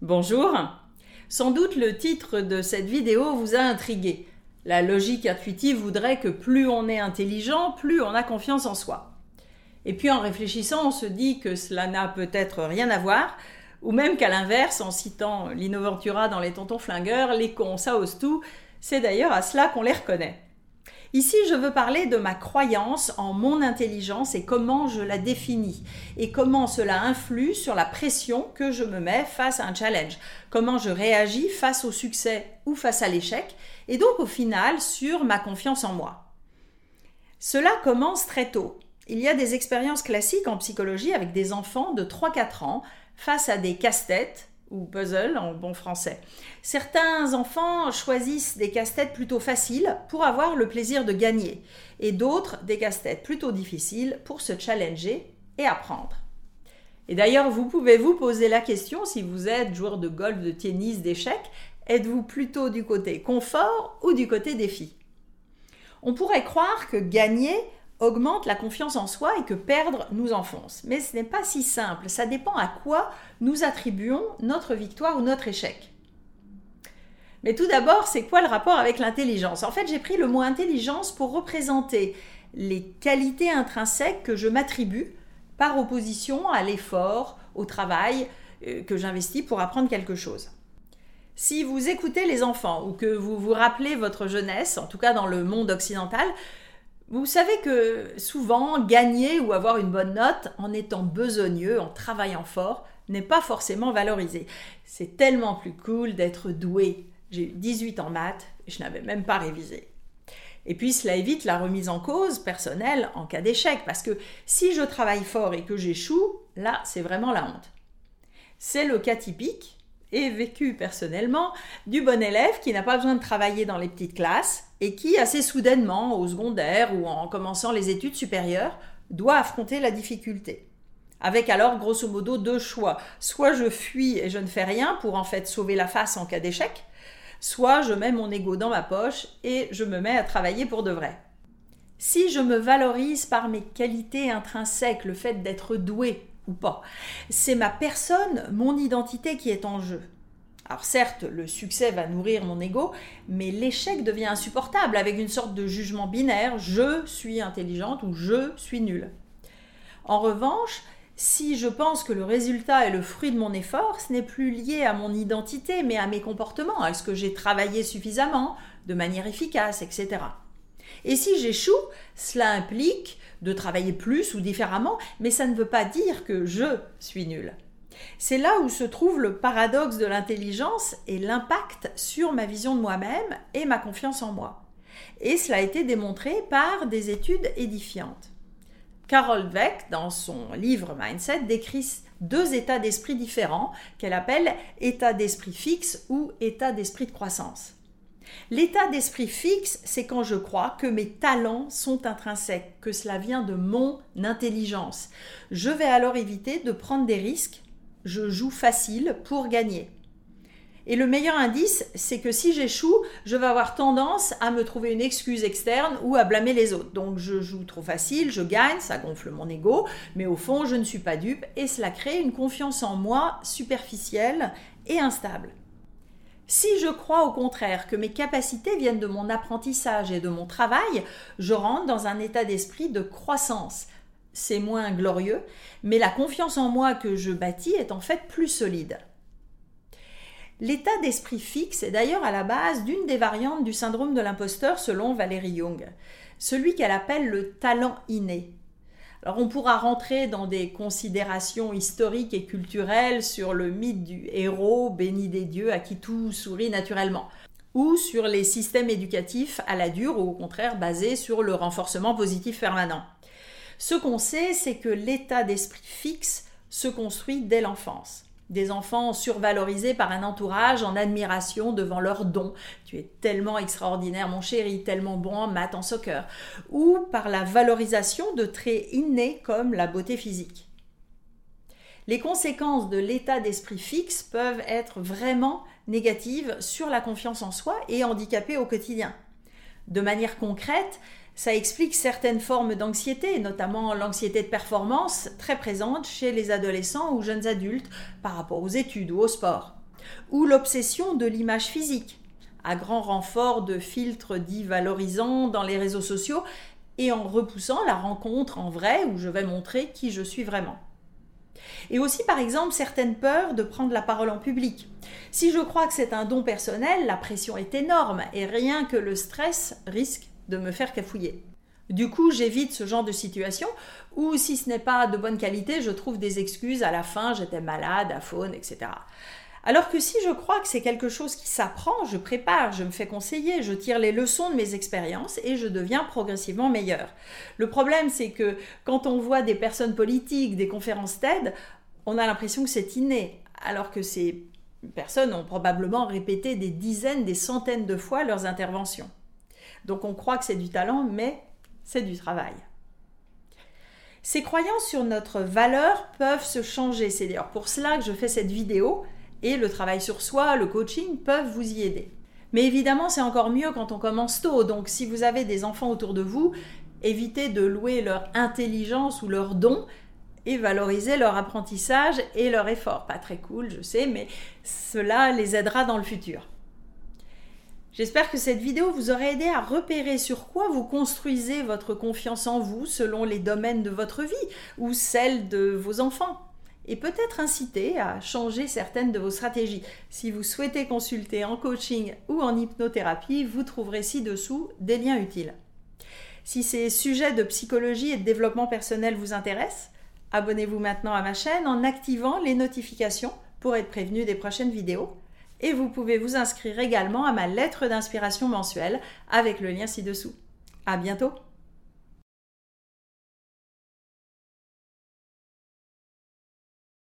Bonjour. Sans doute le titre de cette vidéo vous a intrigué. La logique intuitive voudrait que plus on est intelligent, plus on a confiance en soi. Et puis en réfléchissant, on se dit que cela n'a peut-être rien à voir, ou même qu'à l'inverse, en citant l'Innoventura dans les tontons flingueurs, les cons, ça ose tout, c'est d'ailleurs à cela qu'on les reconnaît. Ici, je veux parler de ma croyance en mon intelligence et comment je la définis et comment cela influe sur la pression que je me mets face à un challenge, comment je réagis face au succès ou face à l'échec et donc au final sur ma confiance en moi. Cela commence très tôt. Il y a des expériences classiques en psychologie avec des enfants de 3-4 ans face à des casse-têtes ou puzzle en bon français. Certains enfants choisissent des casse-têtes plutôt faciles pour avoir le plaisir de gagner et d'autres des casse-têtes plutôt difficiles pour se challenger et apprendre. Et d'ailleurs, vous pouvez vous poser la question si vous êtes joueur de golf, de tennis, d'échecs, êtes-vous plutôt du côté confort ou du côté défi? On pourrait croire que gagner augmente la confiance en soi et que perdre nous enfonce. Mais ce n'est pas si simple, ça dépend à quoi nous attribuons notre victoire ou notre échec. Mais tout d'abord, c'est quoi le rapport avec l'intelligence? En fait, j'ai pris le mot intelligence pour représenter les qualités intrinsèques que je m'attribue par opposition à l'effort, au travail euh, que j'investis pour apprendre quelque chose. Si vous écoutez les enfants ou que vous vous rappelez votre jeunesse, en tout cas dans le monde occidental, vous savez que souvent, gagner ou avoir une bonne note en étant besogneux, en travaillant fort, n'est pas forcément valorisé. C'est tellement plus cool d'être doué. J'ai eu 18 en maths et je n'avais même pas révisé. Et puis cela évite la remise en cause personnelle en cas d'échec, parce que si je travaille fort et que j'échoue, là c'est vraiment la honte. C'est le cas typique et vécu personnellement du bon élève qui n'a pas besoin de travailler dans les petites classes et qui, assez soudainement, au secondaire ou en commençant les études supérieures, doit affronter la difficulté. Avec alors grosso modo deux choix. Soit je fuis et je ne fais rien pour en fait sauver la face en cas d'échec, soit je mets mon ego dans ma poche et je me mets à travailler pour de vrai. Si je me valorise par mes qualités intrinsèques, le fait d'être doué, ou pas. C'est ma personne, mon identité qui est en jeu. Alors certes, le succès va nourrir mon ego, mais l'échec devient insupportable avec une sorte de jugement binaire, je suis intelligente ou je suis nulle. En revanche, si je pense que le résultat est le fruit de mon effort, ce n'est plus lié à mon identité, mais à mes comportements, à ce que j'ai travaillé suffisamment, de manière efficace, etc. Et si j'échoue, cela implique de travailler plus ou différemment, mais ça ne veut pas dire que je suis nul. C'est là où se trouve le paradoxe de l'intelligence et l'impact sur ma vision de moi-même et ma confiance en moi. Et cela a été démontré par des études édifiantes. Carol Dweck, dans son livre Mindset, décrit deux états d'esprit différents qu'elle appelle état d'esprit fixe ou état d'esprit de croissance. L'état d'esprit fixe, c'est quand je crois que mes talents sont intrinsèques, que cela vient de mon intelligence. Je vais alors éviter de prendre des risques. Je joue facile pour gagner. Et le meilleur indice, c'est que si j'échoue, je vais avoir tendance à me trouver une excuse externe ou à blâmer les autres. Donc je joue trop facile, je gagne, ça gonfle mon ego, mais au fond, je ne suis pas dupe et cela crée une confiance en moi superficielle et instable. Si je crois au contraire que mes capacités viennent de mon apprentissage et de mon travail, je rentre dans un état d'esprit de croissance. C'est moins glorieux, mais la confiance en moi que je bâtis est en fait plus solide. L'état d'esprit fixe est d'ailleurs à la base d'une des variantes du syndrome de l'imposteur selon Valérie Young, celui qu'elle appelle le talent inné. Alors on pourra rentrer dans des considérations historiques et culturelles sur le mythe du héros béni des dieux à qui tout sourit naturellement, ou sur les systèmes éducatifs à la dure ou au contraire basés sur le renforcement positif permanent. Ce qu'on sait, c'est que l'état d'esprit fixe se construit dès l'enfance des enfants survalorisés par un entourage en admiration devant leurs dons. Tu es tellement extraordinaire, mon chéri, tellement bon en maths, en soccer. Ou par la valorisation de traits innés comme la beauté physique. Les conséquences de l'état d'esprit fixe peuvent être vraiment négatives sur la confiance en soi et handicapées au quotidien. De manière concrète, ça explique certaines formes d'anxiété, notamment l'anxiété de performance très présente chez les adolescents ou jeunes adultes par rapport aux études ou au sport. ou l'obsession de l'image physique, à grand renfort de filtres dits valorisants dans les réseaux sociaux et en repoussant la rencontre en vrai où je vais montrer qui je suis vraiment. Et aussi par exemple certaines peurs de prendre la parole en public. Si je crois que c'est un don personnel, la pression est énorme et rien que le stress risque de me faire cafouiller. Du coup, j'évite ce genre de situation où, si ce n'est pas de bonne qualité, je trouve des excuses à la fin, j'étais malade, à faune, etc. Alors que si je crois que c'est quelque chose qui s'apprend, je prépare, je me fais conseiller, je tire les leçons de mes expériences et je deviens progressivement meilleur. Le problème, c'est que quand on voit des personnes politiques, des conférences TED, on a l'impression que c'est inné, alors que ces personnes ont probablement répété des dizaines, des centaines de fois leurs interventions. Donc on croit que c'est du talent, mais c'est du travail. Ces croyances sur notre valeur peuvent se changer. C'est d'ailleurs pour cela que je fais cette vidéo et le travail sur soi, le coaching peuvent vous y aider. Mais évidemment, c'est encore mieux quand on commence tôt. Donc si vous avez des enfants autour de vous, évitez de louer leur intelligence ou leur don et valorisez leur apprentissage et leur effort. Pas très cool, je sais, mais cela les aidera dans le futur. J'espère que cette vidéo vous aura aidé à repérer sur quoi vous construisez votre confiance en vous selon les domaines de votre vie ou celle de vos enfants et peut-être inciter à changer certaines de vos stratégies. Si vous souhaitez consulter en coaching ou en hypnothérapie, vous trouverez ci-dessous des liens utiles. Si ces sujets de psychologie et de développement personnel vous intéressent, abonnez-vous maintenant à ma chaîne en activant les notifications pour être prévenu des prochaines vidéos et vous pouvez vous inscrire également à ma lettre d'inspiration mensuelle avec le lien ci-dessous. À bientôt!